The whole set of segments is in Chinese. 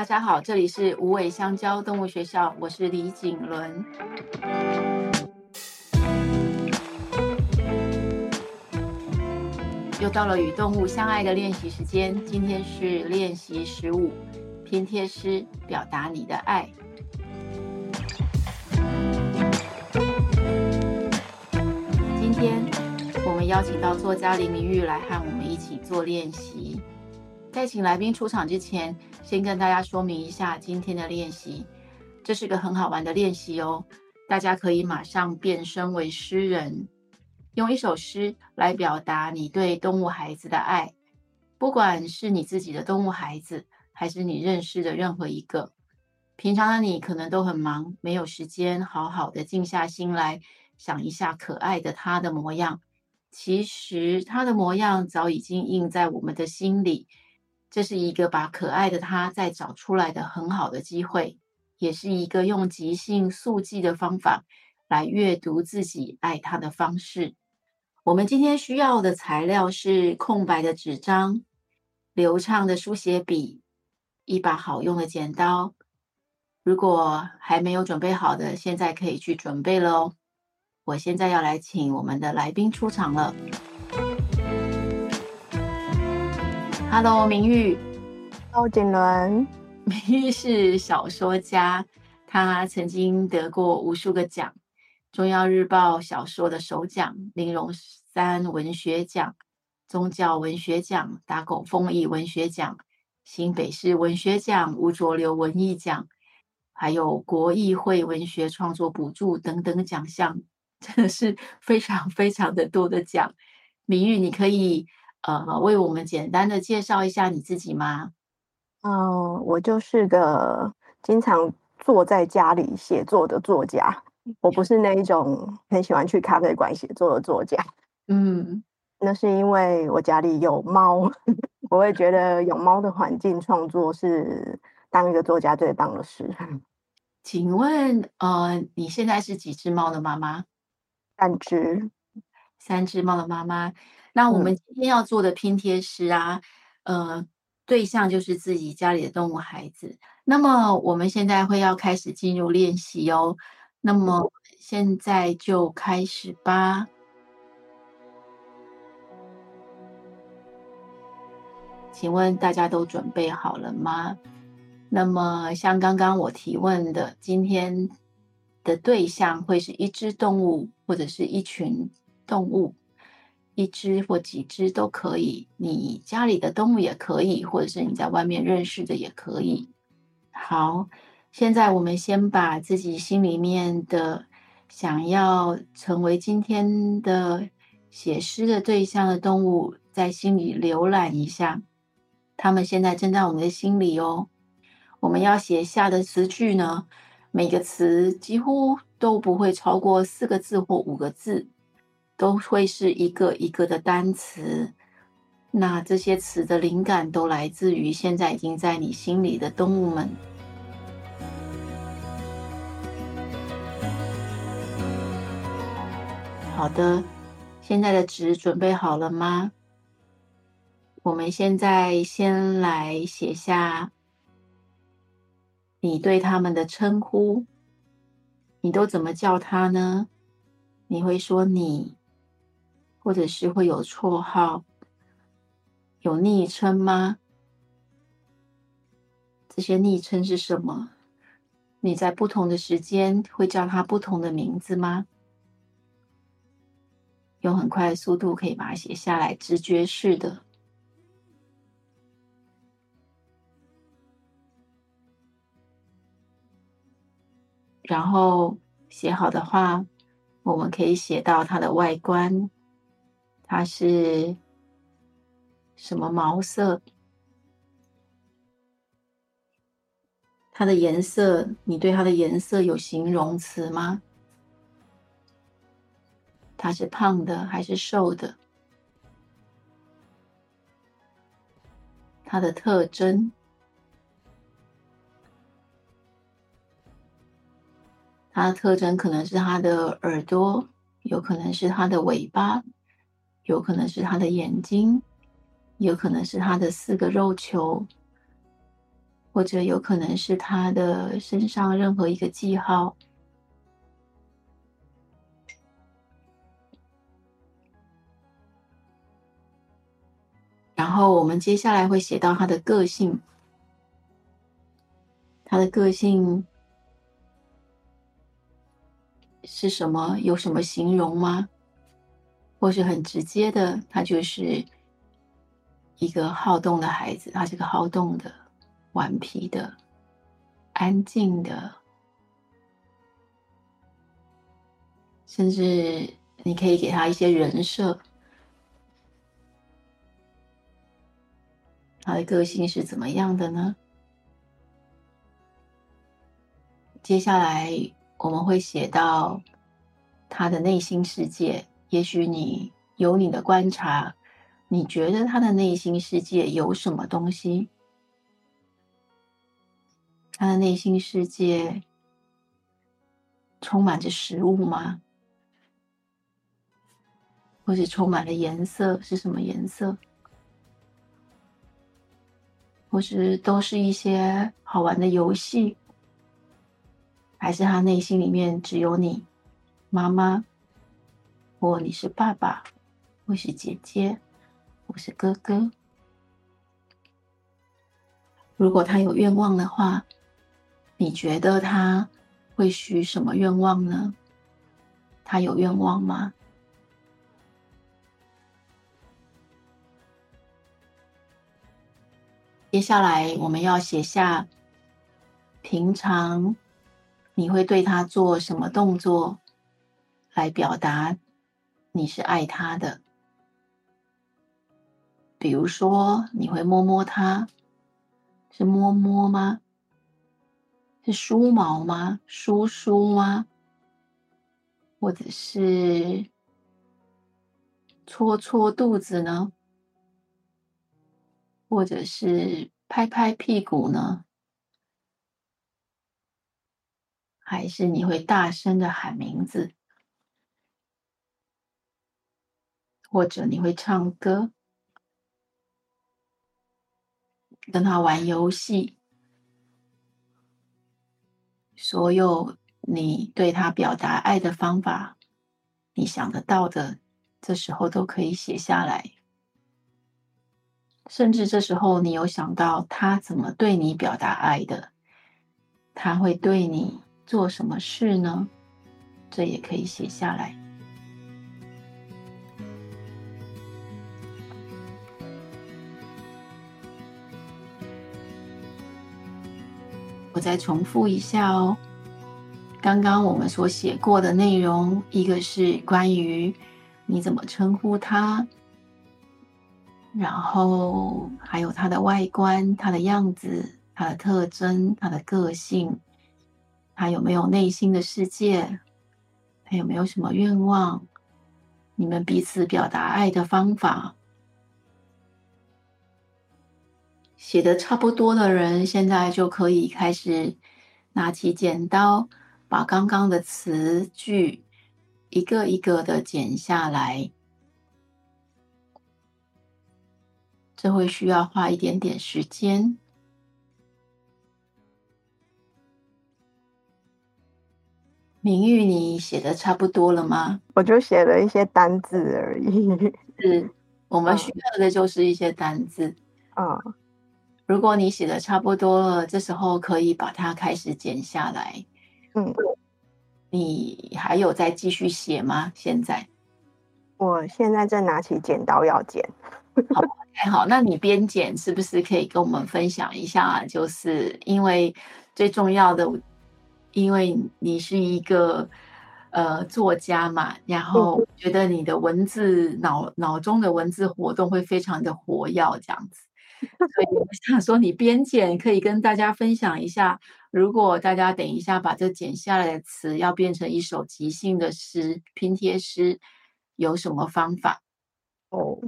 大家好，这里是无尾香蕉动物学校，我是李景伦。又到了与动物相爱的练习时间，今天是练习十五，拼贴诗，表达你的爱。今天我们邀请到作家林明玉来和我们一起做练习。在请来宾出场之前，先跟大家说明一下今天的练习。这是个很好玩的练习哦，大家可以马上变身为诗人。用一首诗来表达你对动物孩子的爱，不管是你自己的动物孩子，还是你认识的任何一个。平常的你可能都很忙，没有时间好好的静下心来想一下可爱的他的模样。其实他的模样早已经印在我们的心里，这是一个把可爱的他再找出来的很好的机会，也是一个用即兴速记的方法来阅读自己爱他的方式。我们今天需要的材料是空白的纸张、流畅的书写笔、一把好用的剪刀。如果还没有准备好的，现在可以去准备了哦。我现在要来请我们的来宾出场了。Hello，明玉。Hello。明玉是小说家，他曾经得过无数个奖。中央日报小说的首奖、玲珑三文学奖、宗教文学奖、打狗风艺文学奖、新北市文学奖、吴浊流文艺奖，还有国艺会文学创作补助等等奖项，真的是非常非常的多的奖。明玉，你可以呃为我们简单的介绍一下你自己吗？嗯、呃，我就是个经常坐在家里写作的作家。我不是那一种很喜欢去咖啡馆写作的作家，嗯，那是因为我家里有猫，我会觉得有猫的环境创作是当一个作家最棒的事。请问，呃，你现在是几只猫的妈妈？三只，三只猫的妈妈。那我们今天要做的拼贴诗啊，嗯、呃，对象就是自己家里的动物孩子。那么我们现在会要开始进入练习哦。那么现在就开始吧。请问大家都准备好了吗？那么像刚刚我提问的，今天的对象会是一只动物，或者是一群动物，一只或几只都可以。你家里的动物也可以，或者是你在外面认识的也可以。好。现在我们先把自己心里面的想要成为今天的写诗的对象的动物，在心里浏览一下。他们现在正在我们的心里哦。我们要写下的词句呢，每个词几乎都不会超过四个字或五个字，都会是一个一个的单词。那这些词的灵感都来自于现在已经在你心里的动物们。好的，现在的纸准备好了吗？我们现在先来写下你对他们的称呼，你都怎么叫他呢？你会说你，或者是会有绰号、有昵称吗？这些昵称是什么？你在不同的时间会叫他不同的名字吗？用很快的速度可以把它写下来，直觉式的。然后写好的话，我们可以写到它的外观，它是什么毛色？它的颜色，你对它的颜色有形容词吗？它是胖的还是瘦的？它的特征，它的特征可能是它的耳朵，有可能是它的尾巴，有可能是他的眼睛，有可能是他的四个肉球，或者有可能是他的身上任何一个记号。然后我们接下来会写到他的个性，他的个性是什么？有什么形容吗？或是很直接的，他就是一个好动的孩子，他是个好动的、顽皮的、安静的，甚至你可以给他一些人设。他的个性是怎么样的呢？接下来我们会写到他的内心世界。也许你有你的观察，你觉得他的内心世界有什么东西？他的内心世界充满着食物吗？或是充满了颜色？是什么颜色？或是都是一些好玩的游戏，还是他内心里面只有你，妈妈，或你是爸爸，或是姐姐，或是哥哥。如果他有愿望的话，你觉得他会许什么愿望呢？他有愿望吗？接下来我们要写下，平常你会对他做什么动作，来表达你是爱他的。比如说，你会摸摸他，是摸摸吗？是梳毛吗？梳梳吗？或者是搓搓肚子呢？或者是拍拍屁股呢？还是你会大声的喊名字？或者你会唱歌，跟他玩游戏？所有你对他表达爱的方法，你想得到的，这时候都可以写下来。甚至这时候，你有想到他怎么对你表达爱的？他会对你做什么事呢？这也可以写下来。再重复一下哦，刚刚我们所写过的内容，一个是关于你怎么称呼他。然后还有他的外观、他的样子、他的特征、他的个性，他有没有内心的世界？他有没有什么愿望？你们彼此表达爱的方法，写的差不多的人，现在就可以开始拿起剪刀，把刚刚的词句一个一个的剪下来。这会需要花一点点时间。明玉，你写的差不多了吗？我就写了一些单字而已。是，我们需要的就是一些单字。啊，如果你写的差不多了，这时候可以把它开始剪下来。嗯，你还有再继续写吗？现在？我现在正拿起剪刀要剪。好。还好，那你边剪是不是可以跟我们分享一下？就是因为最重要的，因为你是一个呃作家嘛，然后觉得你的文字脑脑中的文字活动会非常的活跃，这样子。所以我想说，你边剪可以跟大家分享一下，如果大家等一下把这剪下来的词要变成一首即兴的诗拼贴诗，有什么方法？哦。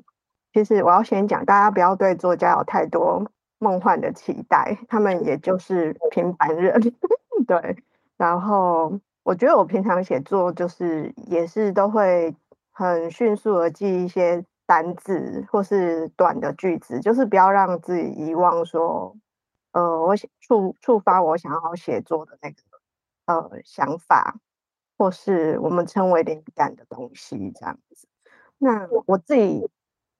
其实我要先讲，大家不要对作家有太多梦幻的期待，他们也就是平凡人，对。然后我觉得我平常写作就是也是都会很迅速的记一些单字或是短的句子，就是不要让自己遗忘说呃，我触触发我想要写作的那个呃想法，或是我们称为灵感的东西这样子。那我自己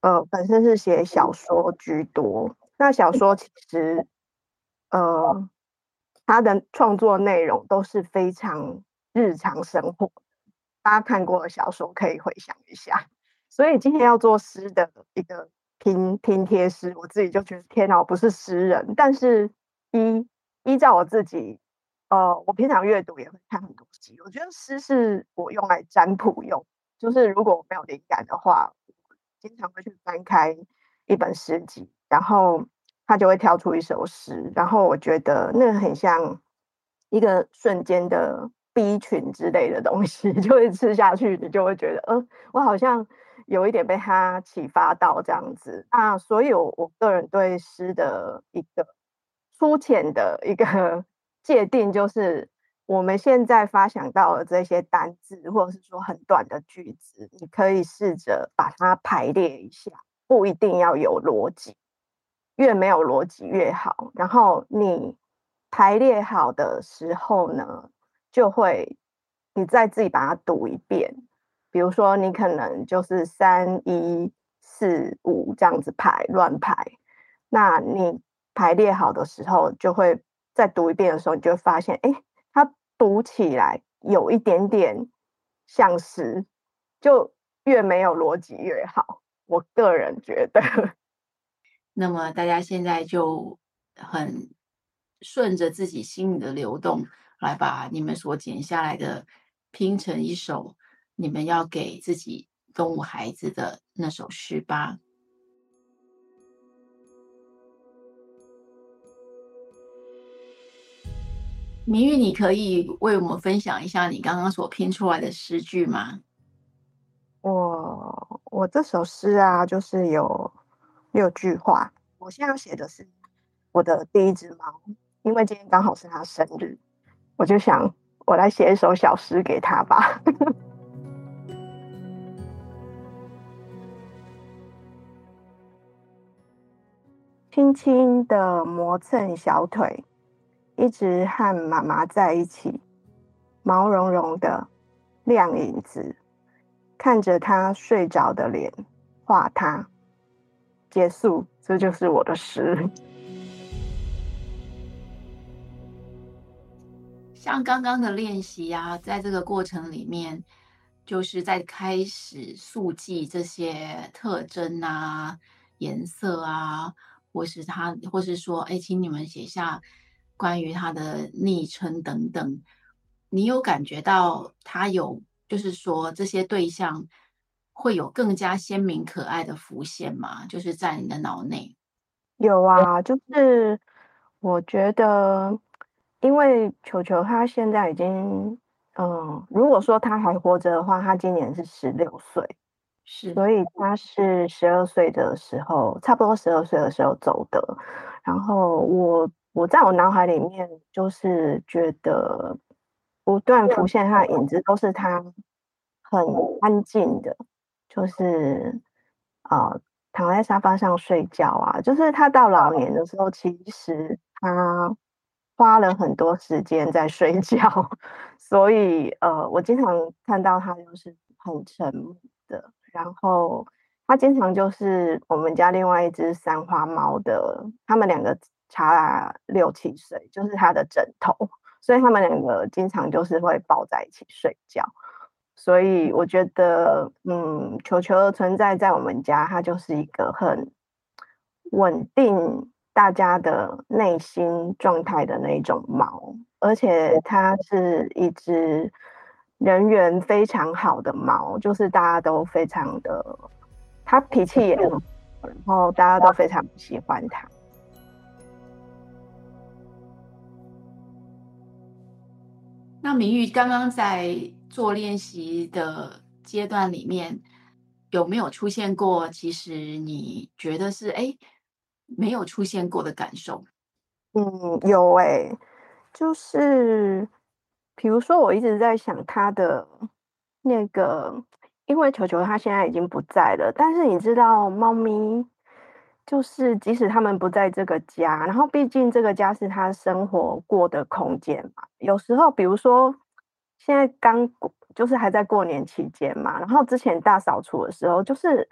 呃本身是写小说居多，那小说其实呃它的创作内容都是非常日常生活，大家看过的小说可以回想一下。所以今天要做诗的一个拼拼贴诗，我自己就觉得天哪，我不是诗人。但是依依照我自己，呃，我平常阅读也会看很多诗，我觉得诗是我用来占卜用，就是如果我没有灵感的话，经常会去翻开一本诗集，然后它就会跳出一首诗，然后我觉得那很像一个瞬间的 B 群之类的东西，就会吃下去，你就会觉得，呃，我好像。有一点被他启发到这样子，那所以我，我个人对诗的一个粗浅的一个 界定，就是我们现在发想到的这些单字，或者是说很短的句子，你可以试着把它排列一下，不一定要有逻辑，越没有逻辑越好。然后你排列好的时候呢，就会你再自己把它读一遍。比如说，你可能就是三一四五这样子排乱排，那你排列好的时候，就会再读一遍的时候，你就会发现，哎，它读起来有一点点像是，就越没有逻辑越好。我个人觉得。那么大家现在就很顺着自己心里的流动，来把你们所剪下来的拼成一首。你们要给自己动物孩子的那首诗吧。明玉，你可以为我们分享一下你刚刚所拼出来的诗句吗？我我这首诗啊，就是有六句话。我现在要写的是我的第一只猫，因为今天刚好是它生日，我就想我来写一首小诗给它吧。轻轻的磨蹭小腿，一直和妈妈在一起，毛茸茸的亮影子，看着她睡着的脸，画她。结束，这就是我的诗。像刚刚的练习啊，在这个过程里面，就是在开始速记这些特征啊、颜色啊。或是他，或是说，哎，请你们写下关于他的昵称等等。你有感觉到他有，就是说这些对象会有更加鲜明可爱的浮现吗？就是在你的脑内。有啊，就是我觉得，因为球球他现在已经，嗯，如果说他还活着的话，他今年是十六岁。是，所以他是十二岁的时候，差不多十二岁的时候走的。然后我我在我脑海里面就是觉得不断浮现他的影子，都是他很安静的，就是啊、躺在沙发上睡觉啊。就是他到老年的时候，其实他花了很多时间在睡觉，所以呃，我经常看到他就是很沉默的。然后它经常就是我们家另外一只三花猫的，它们两个差六七岁，就是它的枕头，所以它们两个经常就是会抱在一起睡觉。所以我觉得，嗯，球球的存在在我们家，它就是一个很稳定大家的内心状态的那一种猫，而且它是一只。人缘非常好的猫，就是大家都非常的，它脾气也很好，然后大家都非常喜欢它。那明玉刚刚在做练习的阶段里面，有没有出现过？其实你觉得是哎，没有出现过的感受？嗯，有哎、欸，就是。比如说，我一直在想他的那个，因为球球他现在已经不在了，但是你知道，猫咪就是即使他们不在这个家，然后毕竟这个家是他生活过的空间嘛。有时候，比如说现在刚过，就是还在过年期间嘛，然后之前大扫除的时候，就是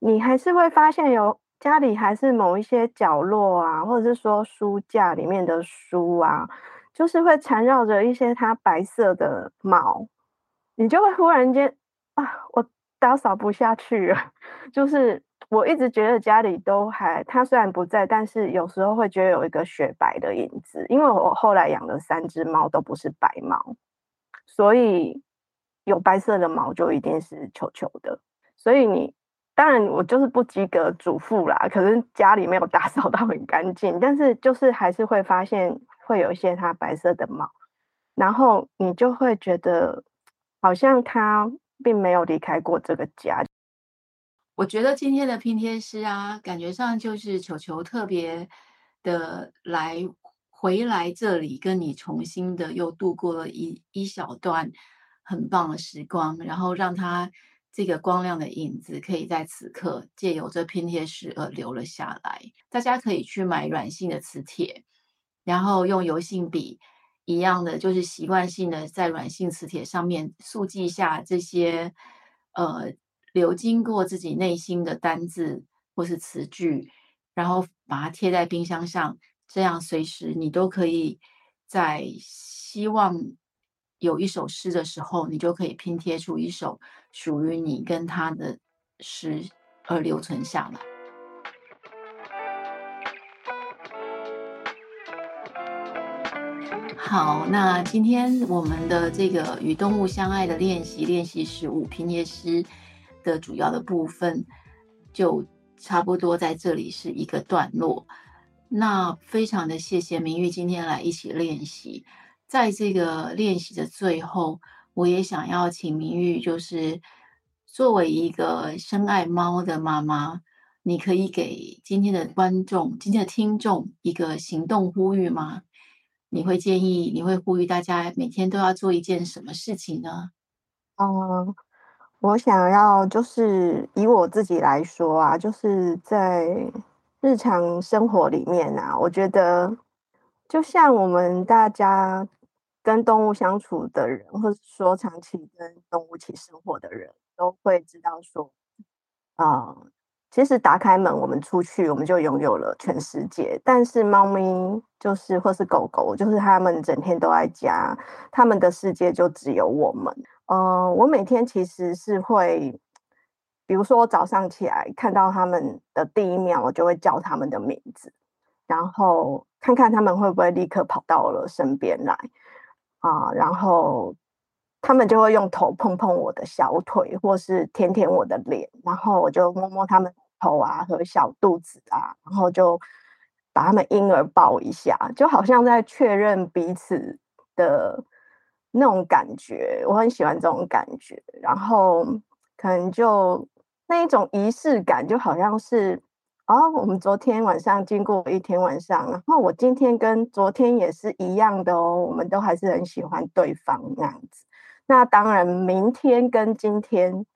你还是会发现有家里还是某一些角落啊，或者是说书架里面的书啊，就是会缠绕着一些它白色的毛，你就会忽然间啊，我打扫不下去了，就是。我一直觉得家里都还，它虽然不在，但是有时候会觉得有一个雪白的影子，因为我后来养的三只猫，都不是白猫，所以有白色的毛就一定是球球的。所以你当然我就是不及格主妇啦，可是家里没有打扫到很干净，但是就是还是会发现会有一些它白色的毛，然后你就会觉得好像它并没有离开过这个家。我觉得今天的拼贴师啊，感觉上就是球球特别的来回来这里，跟你重新的又度过了一一小段很棒的时光，然后让它这个光亮的影子可以在此刻借由这拼贴师而留了下来。大家可以去买软性的磁铁，然后用油性笔一样的，就是习惯性的在软性磁铁上面速记下这些呃。流经过自己内心的单字或是词句，然后把它贴在冰箱上，这样随时你都可以在希望有一首诗的时候，你就可以拼贴出一首属于你跟他的诗而留存下来。好，那今天我们的这个与动物相爱的练习练习十五拼贴师。的主要的部分就差不多在这里是一个段落。那非常的谢谢明玉今天来一起练习，在这个练习的最后，我也想要请明玉，就是作为一个深爱猫的妈妈，你可以给今天的观众、今天的听众一个行动呼吁吗？你会建议，你会呼吁大家每天都要做一件什么事情呢？嗯。我想要就是以我自己来说啊，就是在日常生活里面啊，我觉得就像我们大家跟动物相处的人，或者说长期跟动物一起生活的人，都会知道说，啊、其实打开门我们出去，我们就拥有了全世界。但是猫咪就是或是狗狗，就是它们整天都在家，它们的世界就只有我们。呃，我每天其实是会，比如说我早上起来看到他们的第一秒，我就会叫他们的名字，然后看看他们会不会立刻跑到了身边来啊，然后他们就会用头碰碰我的小腿，或是舔舔我的脸，然后我就摸摸他们头啊和小肚子啊，然后就把他们婴儿抱一下，就好像在确认彼此的。那种感觉，我很喜欢这种感觉。然后可能就那一种仪式感，就好像是哦，我们昨天晚上经过一天晚上，然后我今天跟昨天也是一样的哦，我们都还是很喜欢对方那样子。那当然，明天跟今天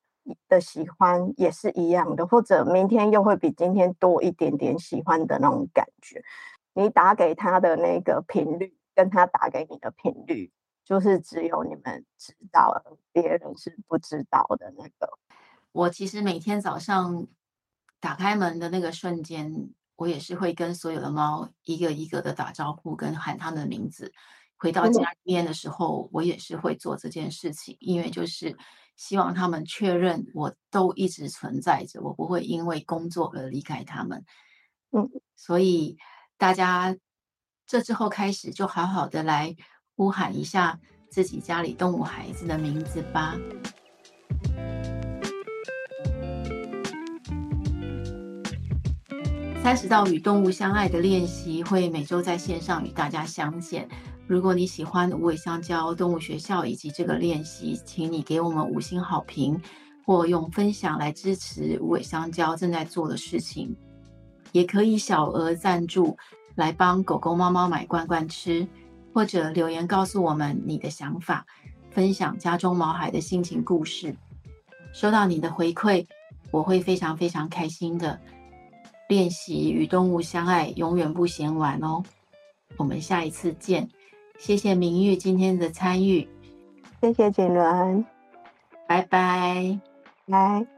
的喜欢也是一样的，或者明天又会比今天多一点点喜欢的那种感觉。你打给他的那个频率，跟他打给你的频率。就是只有你们知道，别人是不知道的那个。我其实每天早上打开门的那个瞬间，我也是会跟所有的猫一个一个的打招呼，跟喊他们的名字。回到家里面的时候，我也是会做这件事情，因为就是希望他们确认我都一直存在着，我不会因为工作而离开他们。嗯，所以大家这之后开始就好好的来。呼喊一下自己家里动物孩子的名字吧。三十道与动物相爱的练习会每周在线上与大家相见。如果你喜欢无尾香蕉动物学校以及这个练习，请你给我们五星好评，或用分享来支持无尾香蕉正在做的事情。也可以小额赞助来帮狗狗、猫猫买罐罐吃。或者留言告诉我们你的想法，分享家中毛孩的心情故事。收到你的回馈，我会非常非常开心的。练习与动物相爱，永远不嫌晚哦。我们下一次见，谢谢明玉今天的参与，谢谢锦伦，拜拜，拜。